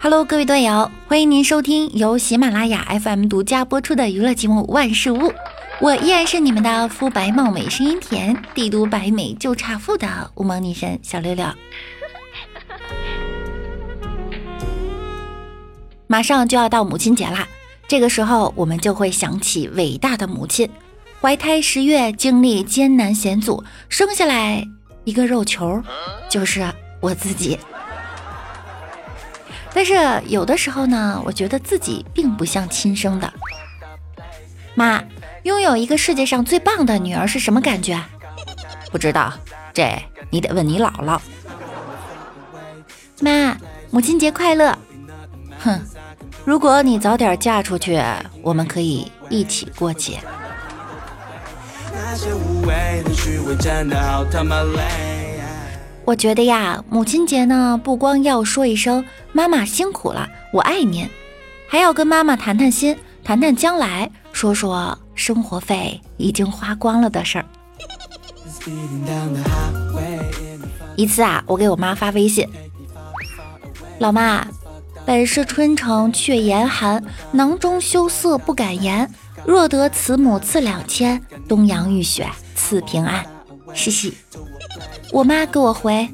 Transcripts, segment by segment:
Hello，各位段友，欢迎您收听由喜马拉雅 FM 独家播出的娱乐节目《万事屋》，我依然是你们的肤白貌美、声音甜、帝都白美就差富的无毛女神小六六。马上就要到母亲节啦，这个时候我们就会想起伟大的母亲，怀胎十月，经历艰难险阻，生下来一个肉球，就是我自己。但是有的时候呢，我觉得自己并不像亲生的。妈，拥有一个世界上最棒的女儿是什么感觉？不知道，这你得问你姥姥。妈，母亲节快乐。哼，如果你早点嫁出去，我们可以一起过节。我觉得呀，母亲节呢，不光要说一声妈妈辛苦了，我爱您，还要跟妈妈谈谈心，谈谈将来，说说生活费已经花光了的事儿。一次啊，我给我妈发微信，老妈，本是春城却严寒，囊中羞涩不敢言。若得慈母赐两千，东阳浴雪赐平安。嘻嘻。我妈给我回：“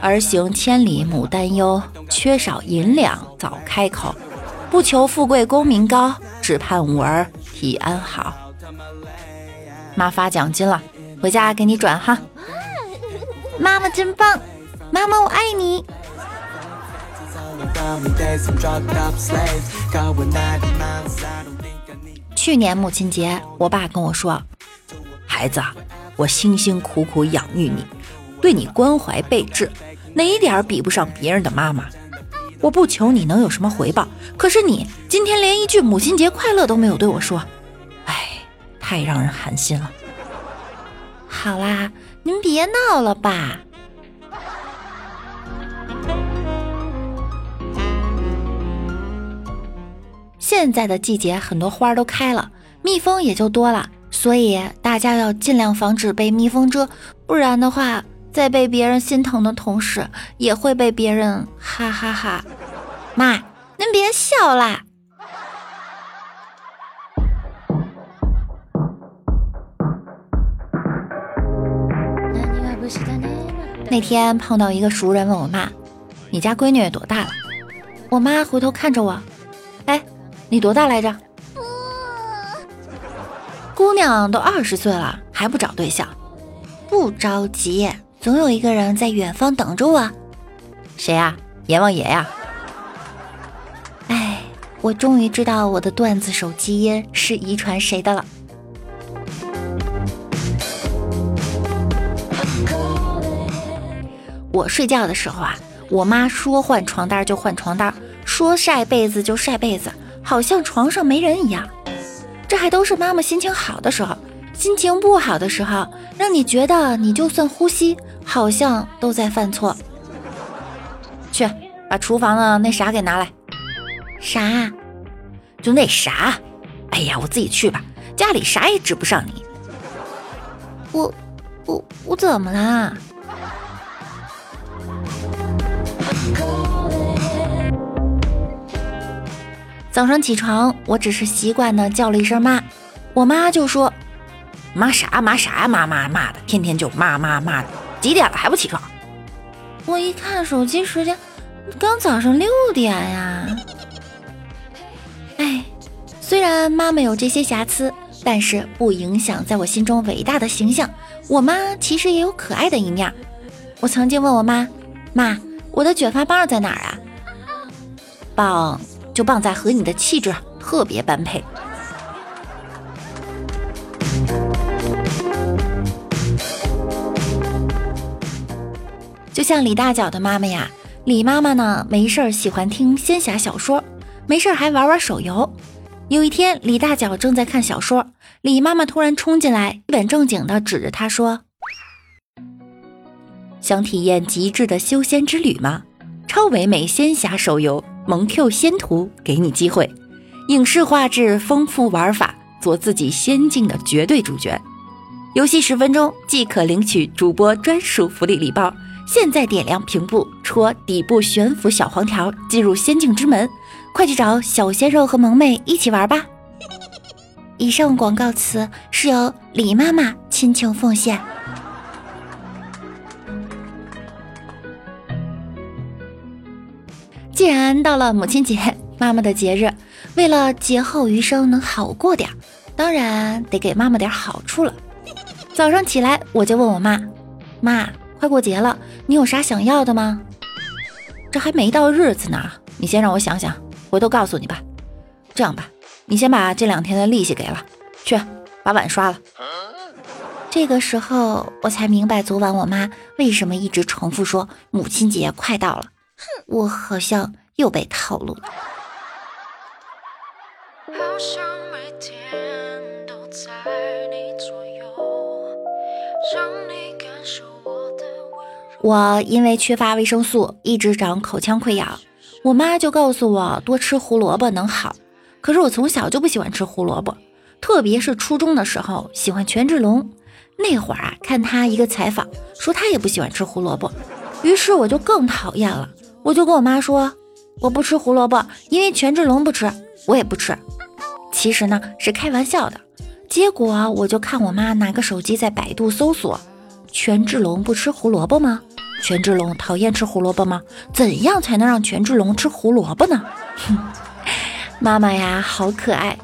儿行千里母担忧，缺少银两早开口。不求富贵功名高，只盼五儿体安好。”妈发奖金了，回家给你转哈。妈妈真棒，妈妈我爱你。去年母亲节，我爸跟我说：“孩子，我辛辛苦苦养育你。”对你关怀备至，哪一点比不上别人的妈妈？我不求你能有什么回报，可是你今天连一句母亲节快乐都没有对我说，哎，太让人寒心了。好啦，您别闹了吧。现在的季节，很多花都开了，蜜蜂也就多了，所以大家要尽量防止被蜜蜂蛰，不然的话。在被别人心疼的同时，也会被别人哈哈哈！妈，您别笑啦。那天碰到一个熟人，问我妈：“你家闺女多大了？”我妈回头看着我：“哎，你多大来着？”姑娘都二十岁了，还不找对象？不着急。总有一个人在远方等着我，谁呀？阎王爷呀！哎，我终于知道我的段子手基因是遗传谁的了。我睡觉的时候啊，我妈说换床单就换床单，说晒被子就晒被子，好像床上没人一样。这还都是妈妈心情好的时候，心情不好的时候，让你觉得你就算呼吸。好像都在犯错。去把厨房的那啥给拿来。啥？就那啥。哎呀，我自己去吧，家里啥也指不上你。我我我怎么啦？早上起床，我只是习惯的叫了一声妈，我妈就说：“妈啥妈啥妈妈妈的，天天就骂骂骂的。”几点了还不起床？我一看手机时间，刚早上六点呀。哎，虽然妈妈有这些瑕疵，但是不影响在我心中伟大的形象。我妈其实也有可爱的一面。我曾经问我妈：“妈，我的卷发棒在哪儿啊？”棒就棒在和你的气质特别般配。就像李大脚的妈妈呀，李妈妈呢没事儿喜欢听仙侠小说，没事儿还玩玩手游。有一天，李大脚正在看小说，李妈妈突然冲进来，一本正经的指着他说：“想体验极致的修仙之旅吗？超唯美仙侠手游《萌 Q 仙途》给你机会，影视画质丰富，玩法做自己仙境的绝对主角。游戏十分钟即可领取主播专属福利礼包。”现在点亮屏幕，戳底部悬浮小黄条，进入仙境之门，快去找小鲜肉和萌妹一起玩吧！以上广告词是由李妈妈亲情奉献。既然到了母亲节，妈妈的节日，为了劫后余生能好过点，当然得给妈妈点好处了。早上起来我就问我妈：“妈，快过节了，你有啥想要的吗？”这还没到日子呢，你先让我想想，回头告诉你吧。这样吧，你先把这两天的利息给了，去把碗刷了。这个时候我才明白昨晚我妈为什么一直重复说母亲节快到了。哼，我好像又被套路了。我因为缺乏维生素，一直长口腔溃疡。我妈就告诉我多吃胡萝卜能好。可是我从小就不喜欢吃胡萝卜，特别是初中的时候喜欢权志龙。那会儿啊，看他一个采访，说他也不喜欢吃胡萝卜，于是我就更讨厌了。我就跟我妈说，我不吃胡萝卜，因为权志龙不吃，我也不吃。其实呢是开玩笑的。结果我就看我妈拿个手机在百度搜索：权志龙不吃胡萝卜吗？权志龙讨厌吃胡萝卜吗？怎样才能让权志龙吃胡萝卜呢？哼，妈妈呀，好可爱。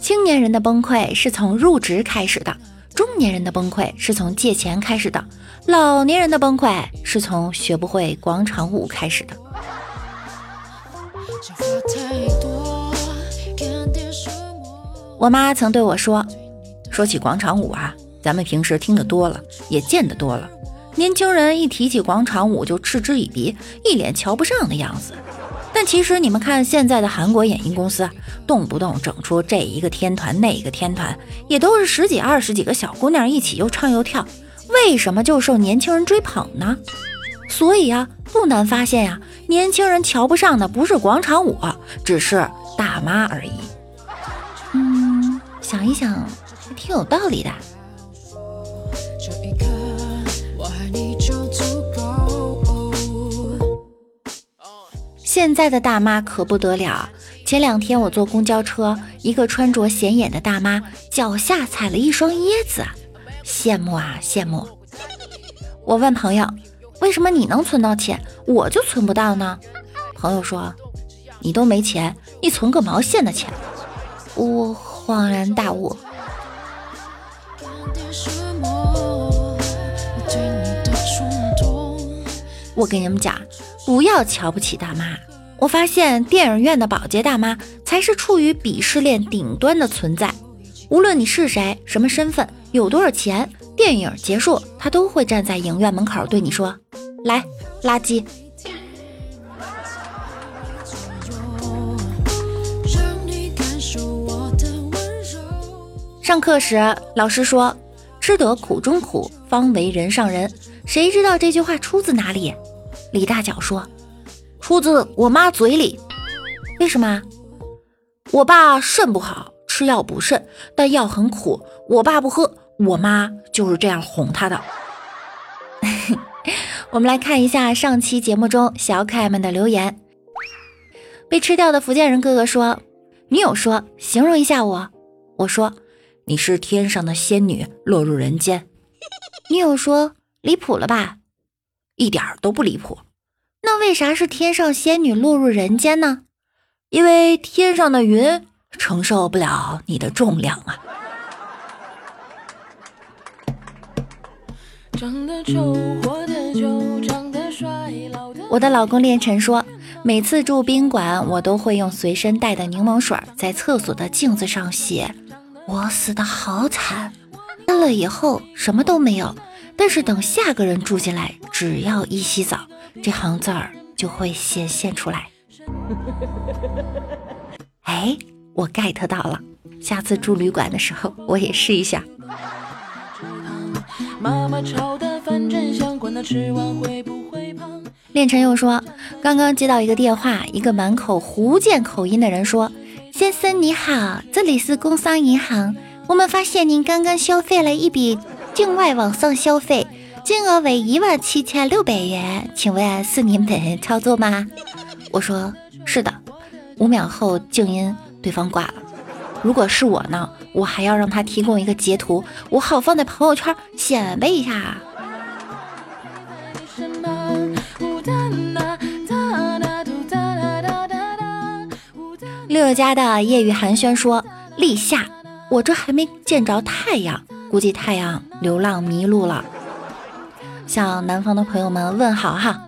青年人的崩溃是从入职开始的。中年人的崩溃是从借钱开始的，老年人的崩溃是从学不会广场舞开始的。我妈曾对我说：“说起广场舞啊，咱们平时听得多了，也见得多了。年轻人一提起广场舞就嗤之以鼻，一脸瞧不上的样子。”但其实你们看，现在的韩国演艺公司，动不动整出这一个天团那一个天团，也都是十几二十几个小姑娘一起又唱又跳，为什么就受年轻人追捧呢？所以啊，不难发现呀，年轻人瞧不上的不是广场舞，只是大妈而已。想一想，还挺有道理的。现在的大妈可不得了。前两天我坐公交车，一个穿着显眼的大妈脚下踩了一双椰子，羡慕啊羡慕。我问朋友，为什么你能存到钱，我就存不到呢？朋友说，你都没钱，你存个毛线的钱。我恍然大悟。我跟你们讲。不要瞧不起大妈，我发现电影院的保洁大妈才是处于鄙视链顶端的存在。无论你是谁、什么身份、有多少钱，电影结束，她都会站在影院门口对你说：“来，垃圾。”上课时，老师说：“吃得苦中苦，方为人上人。”谁知道这句话出自哪里？李大脚说：“出自我妈嘴里。为什么？我爸肾不好，吃药补肾，但药很苦。我爸不喝，我妈就是这样哄他的。”我们来看一下上期节目中小可爱们的留言。被吃掉的福建人哥哥说：“女友说，形容一下我。”我说：“你是天上的仙女落入人间。”女友说：“离谱了吧？”一点都不离谱，那为啥是天上仙女落入人间呢？因为天上的云承受不了你的重量啊！我的老公练晨说，每次住宾馆，我都会用随身带的柠檬水在厕所的镜子上写“我死的好惨”，干了以后什么都没有。但是等下个人住进来，只要一洗澡，这行字儿就会显现出来。哎，我 get 到了，下次住旅馆的时候我也试一下。练晨又说，刚刚接到一个电话，一个满口福建口音的人说：“先生你好，这里是工商银行。”我们发现您刚刚消费了一笔境外网上消费，金额为一万七千六百元，请问是您本人操作吗？我说是的。五秒后静音，对方挂了。如果是我呢，我还要让他提供一个截图，我好放在朋友圈显摆一下。六六家的夜雨寒暄说：“立夏，我这还没见着太阳，估计太阳流浪迷路了。”向南方的朋友们问好哈。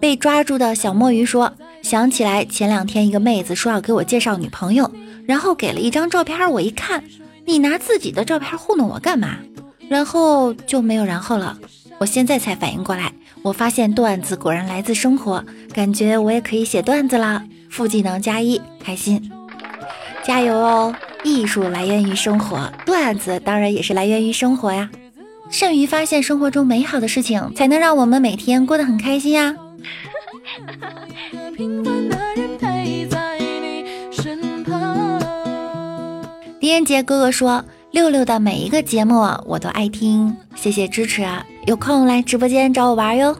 被抓住的小墨鱼说：“想起来前两天一个妹子说要给我介绍女朋友，然后给了一张照片，我一看，你拿自己的照片糊弄我干嘛？然后就没有然后了。我现在才反应过来，我发现段子果然来自生活，感觉我也可以写段子了。副技能加一，开心，加油哦！艺术来源于生活，段子当然也是来源于生活呀。善于发现生活中美好的事情，才能让我们每天过得很开心呀。”狄仁杰哥哥说：“六六的每一个节目我都爱听，谢谢支持啊！有空来直播间找我玩哟。”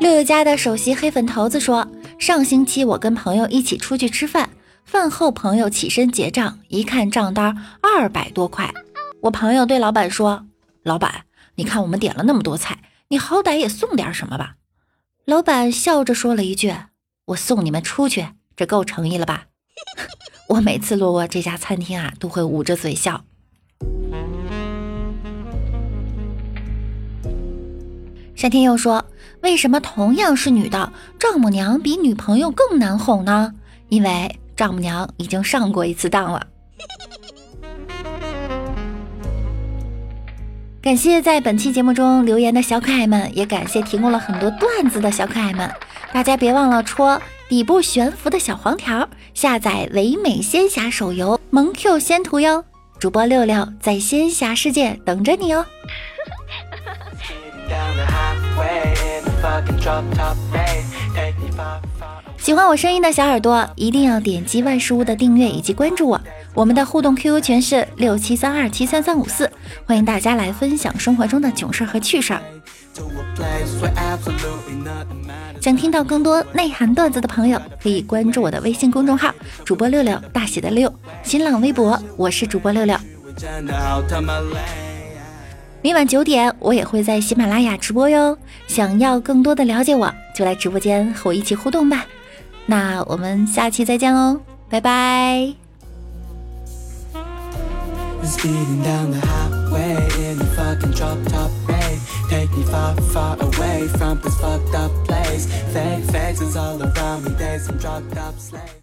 六六家的首席黑粉头子说：“上星期我跟朋友一起出去吃饭，饭后朋友起身结账，一看账单二百多块。”我朋友对老板说：“老板，你看我们点了那么多菜，你好歹也送点什么吧。”老板笑着说了一句：“我送你们出去，这够诚意了吧？” 我每次路过这家餐厅啊，都会捂着嘴笑。夏天又说：“为什么同样是女的，丈母娘比女朋友更难哄呢？因为丈母娘已经上过一次当了。”感谢在本期节目中留言的小可爱们，也感谢提供了很多段子的小可爱们。大家别忘了戳底部悬浮的小黄条，下载唯美仙侠手游萌 Q 仙图哟。主播六六在仙侠世界等着你哦。喜欢我声音的小耳朵，一定要点击万事屋的订阅以及关注我。我们的互动 QQ 群是六七三二七三三五四，欢迎大家来分享生活中的囧事和趣事儿。想听到更多内涵段子的朋友，可以关注我的微信公众号主播六六大写的六，新浪微博我是主播六六。每晚九点，我也会在喜马拉雅直播哟。想要更多的了解我，就来直播间和我一起互动吧。那我们下期再见喽，拜拜。be far, far away from this fucked up place. Fake faces all around me, there's some drugged up slaves.